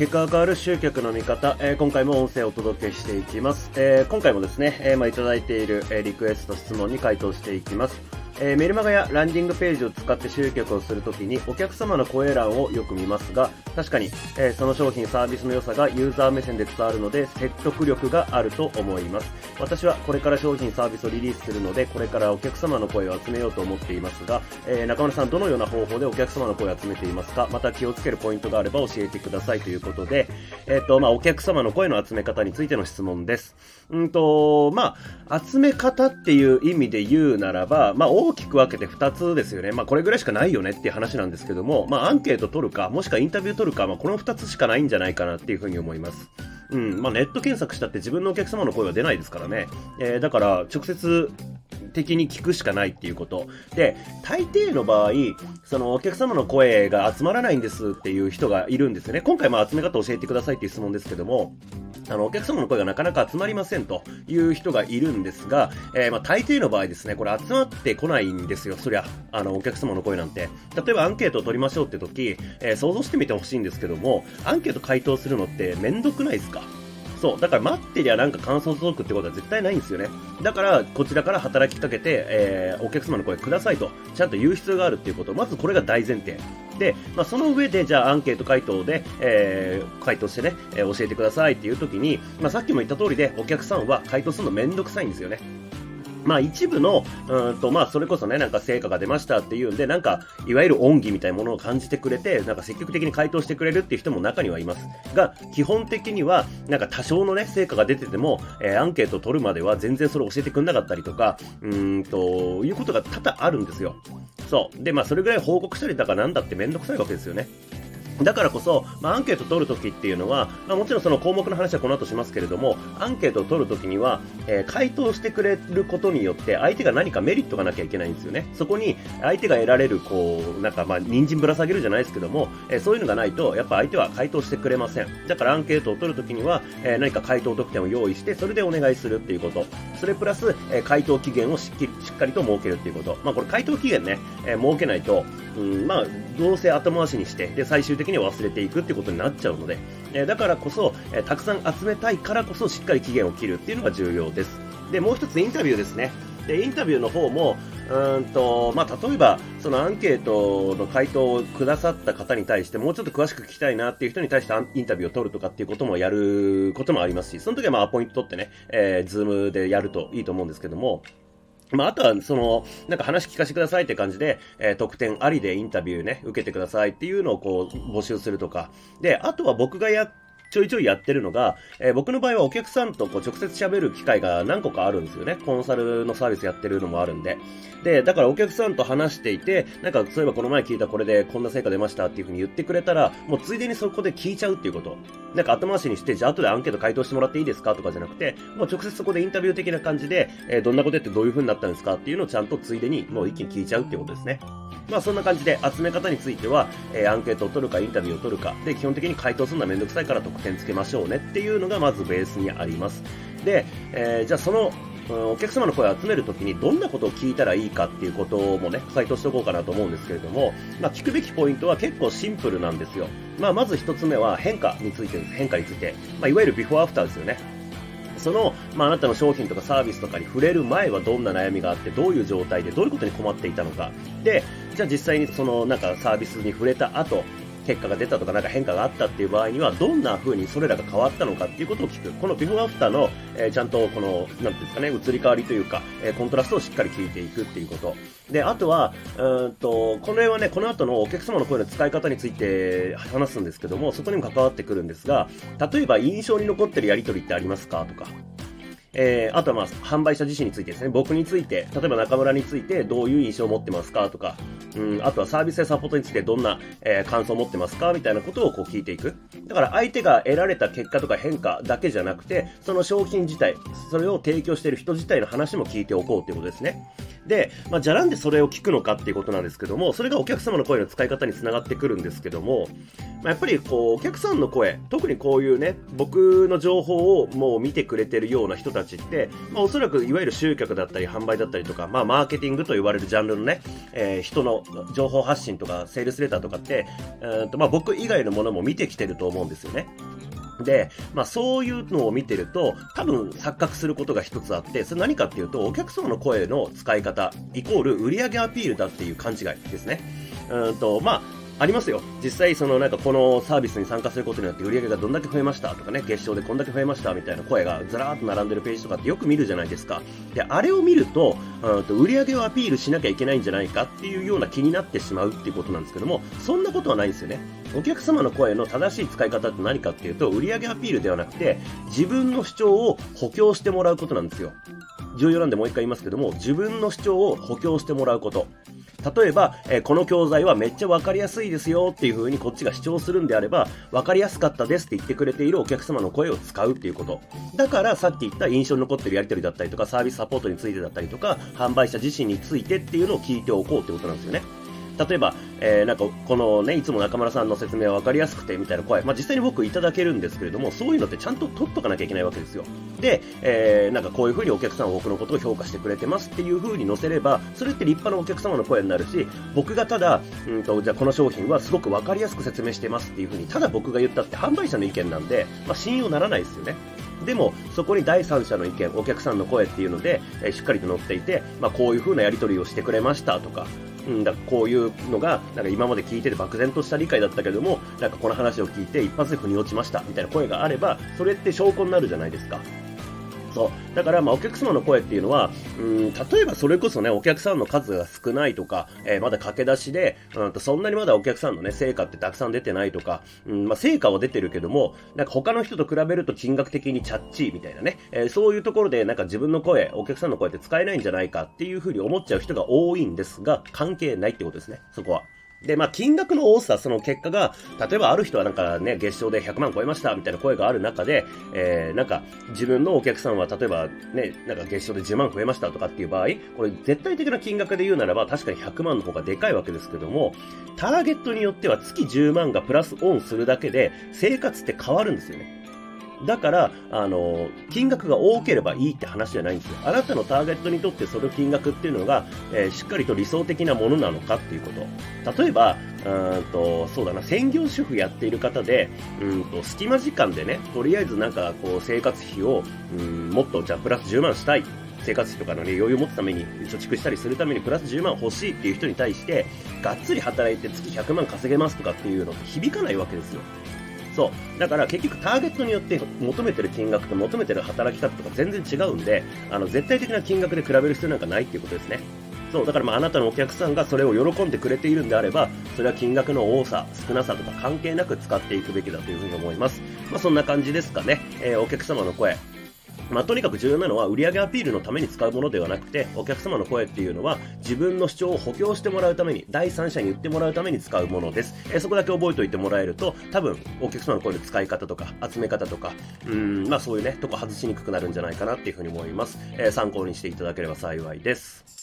結果が変わる集客の見方、えー、今回も音声をお届けしていきます。えー、今回もですね、えー、まあ、いただいている、えリクエスト質問に回答していきます。えー、メルマガやランディングページを使って集客をするときにお客様の声欄をよく見ますが、確かに、えー、その商品サービスの良さがユーザー目線で伝わるので説得力があると思います。私はこれから商品サービスをリリースするので、これからお客様の声を集めようと思っていますが、えー、中村さんどのような方法でお客様の声を集めていますか？また気をつけるポイントがあれば教えてくださいということで、えっ、と、まあ、お客様の声の集め方についての質問です。うんと、まあ、集め方っていう意味で言うならば、まあ、大きく分けて2つですよね。まあ、これぐらいしかないよねっていう話なんですけども、まあ、アンケート取るか、もしくはインタビュー取るか、まあ、この2つしかないんじゃないかなっていうふうに思います。うん、まあ、ネット検索したって自分のお客様の声は出ないですからね。えー、だから、直接的に聞くしかないっていうこと。で、大抵の場合、そのお客様の声が集まらないんですっていう人がいるんですよね。今回も集め方教えてくださいっていう質問ですけども、あの、お客様の声がなかなか集まりませんという人がいるんですが、えー、まあ、大抵の場合ですね、これ集まってこないんですよ、そりゃ、あの、お客様の声なんて。例えばアンケートを取りましょうって時、えー、想像してみてほしいんですけども、アンケート回答するのってめんどくないですか？そう。だから待ってりゃなんか感想届くってことは絶対ないんですよね。だから、こちらから働きかけて、えー、お客様の声くださいと、ちゃんと言う必要があるっていうこと。まずこれが大前提。で、まあ、その上で、じゃあアンケート回答で、えー、回答してね、えー、教えてくださいっていう時に、まあ、さっきも言った通りで、お客さんは回答するのめんどくさいんですよね。まあ一部の、うんと、まあそれこそね、なんか成果が出ましたっていうんで、なんか、いわゆる恩義みたいなものを感じてくれて、なんか積極的に回答してくれるっていう人も中にはいます。が、基本的には、なんか多少のね、成果が出てても、えー、アンケート取るまでは全然それ教えてくれなかったりとか、うんと、いうことが多々あるんですよ。そう。で、まあそれぐらい報告したりだからなんだってめんどくさいわけですよね。だからこそ、まあ、アンケート取るときっていうのは、まあ、もちろんその項目の話はこの後しますけれども、アンケートを取るときには、えー、回答してくれることによって、相手が何かメリットがなきゃいけないんですよね。そこに、相手が得られる、こう、なんか、ま、人参ぶら下げるじゃないですけども、えー、そういうのがないと、やっぱ相手は回答してくれません。だからアンケートを取るときには、えー、何か回答特典を用意して、それでお願いするっていうこと。それプラス、え回答期限をしっき、しっかりと設けるっていうこと。まあ、これ回答期限ね、え設けないと、うん、まあ、どうせ後回しにして、で、最終的に忘れていくってことになっちゃうので、えだからこそ、えたくさん集めたいからこそしっかり期限を切るっていうのが重要です。で、もう一つインタビューですね。で、インタビューの方も、うんと、まあ、例えば、そのアンケートの回答をくださった方に対して、もうちょっと詳しく聞きたいなっていう人に対してインタビューを取るとかっていうこともやることもありますし、その時はまあ、アポイント取ってね、えー、ズームでやるといいと思うんですけども、まあ、あとは、その、なんか話聞かせてくださいって感じで、えー、特典ありでインタビューね、受けてくださいっていうのをこう、募集するとか。で、あとは僕がやっちょいちょいやってるのが、えー、僕の場合はお客さんとこう直接喋る機会が何個かあるんですよね。コンサルのサービスやってるのもあるんで。で、だからお客さんと話していて、なんかそういえばこの前聞いたこれでこんな成果出ましたっていう風に言ってくれたら、もうついでにそこで聞いちゃうっていうこと。なんか後回しにして、じゃあ後でアンケート回答してもらっていいですか？とかじゃなくて、もう直接そこでインタビュー的な感じで、えー、どんなことやってどういう風になったんですかっていうのをちゃんとついでにもう一気に聞いちゃうっていうことですね。まあそんな感じで集め方については、えー、アンケートを取るかインタビューを取るか、で、基本的に回答するのはめんどくさいから得点つけましょうねっていうのがまずベースにあります。で、えー、じゃあそのお客様の声を集めるときにどんなことを聞いたらいいかっていうこともね、回答しておこうかなと思うんですけれども、まあ、聞くべきポイントは結構シンプルなんですよ。まあ、まず一つ目は変化についてです。変化について。まあ、いわゆるビフォーアフターですよね。その、まあ、あなたの商品とかサービスとかに触れる前はどんな悩みがあって、どういう状態で、どういうことに困っていたのか。で、じゃあ実際にその、なんかサービスに触れた後、結果が出たとかなんか変化があったっていう場合には、どんな風にそれらが変わったのかっていうことを聞く。このビフォーアフターの、えー、ちゃんとこの、なんていうんですかね、移り変わりというか、えー、コントラストをしっかり聞いていくっていうこと。で、あとは、うんと、この辺はね、この後のお客様の声の使い方について話すんですけども、そこにも関わってくるんですが、例えば印象に残ってるやりとりってありますかとか、えー、あとはまあ、販売者自身についてですね、僕について、例えば中村についてどういう印象を持ってますかとか、うん、あとはサービスやサポートについてどんな、えー、感想を持ってますかみたいなことをこう聞いていく。だから相手が得られた結果とか変化だけじゃなくて、その商品自体、それを提供している人自体の話も聞いておこうということですね。で、まあ、じゃらんでそれを聞くのかっていうことなんですけども、それがお客様の声の使い方につながってくるんですけども、まあ、やっぱりこう、お客さんの声、特にこういうね、僕の情報をもう見てくれてるような人たちって、まあ、おそらくいわゆる集客だったり販売だったりとか、まあ、マーケティングと言われるジャンルのね、えー、人の情報発信とか、セールスレターとかって、えーとまあ、僕以外のものも見てきてると思うんですよね。で、まあそういうのを見てると、多分錯覚することが一つあって、それ何かっていうと、お客様の声の使い方、イコール売上アピールだっていう勘違いですね。うんと、まあ、ありますよ。実際、そのなんかこのサービスに参加することによって売り上げがどんだけ増えましたとかね、月賞でこんだけ増えましたみたいな声がずらーっと並んでるページとかってよく見るじゃないですか。で、あれを見ると、うんと売り上げをアピールしなきゃいけないんじゃないかっていうような気になってしまうっていうことなんですけども、そんなことはないんですよね。お客様の声の正しい使い方って何かっていうと、売り上げアピールではなくて、自分の主張を補強してもらうことなんですよ。重要なんでもう一回言いますけども、自分の主張を補強してもらうこと。例えば、えー、この教材はめっちゃ分かりやすいですよっていう風にこっちが主張するんであれば、分かりやすかったですって言ってくれているお客様の声を使うっていうこと。だからさっき言った印象に残ってるやり取りだったりとか、サービスサポートについてだったりとか、販売者自身についてっていうのを聞いておこうってことなんですよね。例えば、えー、なんかこのね、いつも中村さんの説明は分かりやすくてみたいな声、まあ、実際に僕いただけるんですけれども、そういうのってちゃんと取っとかなきゃいけないわけですよ。で、えー、なんかこういう風にお客さんは僕のことを評価してくれてますっていう風に載せれば、それって立派なお客様の声になるし、僕がただ、うんと、じゃあこの商品はすごく分かりやすく説明してますっていう風に、ただ僕が言ったって販売者の意見なんで、まあ、信用ならないですよね。でも、そこに第三者の意見、お客さんの声っていうので、え、しっかりと載っていて、まあ、こういう風なやり取りをしてくれましたとか、うん、だこういうのが、なんか今まで聞いてて漠然とした理解だったけども、なんかこの話を聞いて一発で腑に落ちました、みたいな声があれば、それって証拠になるじゃないですか。そう。だから、まあ、お客様の声っていうのは、うん、例えばそれこそね、お客さんの数が少ないとか、えー、まだ駆け出しで、うんと、そんなにまだお客さんのね、成果ってたくさん出てないとか、うん、まあ、成果は出てるけども、なんか他の人と比べると金額的にチャッチーみたいなね、えー、そういうところでなんか自分の声、お客さんの声って使えないんじゃないかっていうふうに思っちゃう人が多いんですが、関係ないってことですね、そこは。で、まあ、金額の多さ、その結果が、例えばある人はなんかね、月賞で100万超えました、みたいな声がある中で、えー、なんか、自分のお客さんは、例えばね、なんか月賞で10万増えましたとかっていう場合、これ絶対的な金額で言うならば、確かに100万の方がでかいわけですけども、ターゲットによっては月10万がプラスオンするだけで、生活って変わるんですよね。だから、あの、金額が多ければいいって話じゃないんですよ。あなたのターゲットにとってその金額っていうのが、えー、しっかりと理想的なものなのかっていうこと。例えば、うんと、そうだな、専業主婦やっている方で、うんと、隙間時間でね、とりあえずなんか、こう、生活費を、うん、もっと、じゃあ、プラス10万したい。生活費とかの、ね、余裕を持つために、貯蓄したりするためにプラス10万欲しいっていう人に対して、がっつり働いて月100万稼げますとかっていうのって響かないわけですよ。そう。だから結局ターゲットによって求めてる金額と求めてる働き方とか全然違うんで、あの、絶対的な金額で比べる必要なんかないっていうことですね。そう、だからまああなたのお客さんがそれを喜んでくれているんであれば、それは金額の多さ、少なさとか関係なく使っていくべきだというふうに思います。まあそんな感じですかね。えー、お客様の声、まあ、とにかく重要なのは売上アピールのために使うものではなくて、お客様の声っていうのは自分の主張を補強してもらうために、第三者に言ってもらうために使うものです。え、そこだけ覚えておいてもらえると、多分お客様の声の使い方とか、集め方とか、うん、まあそういうね、とこ外しにくくなるんじゃないかなっていうふうに思います。えー、参考にしていただければ幸いです。